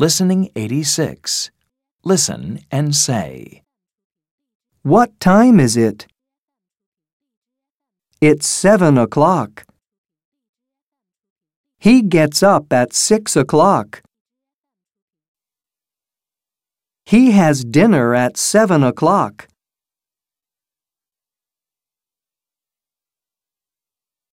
Listening 86. Listen and say. What time is it? It's seven o'clock. He gets up at six o'clock. He has dinner at seven o'clock.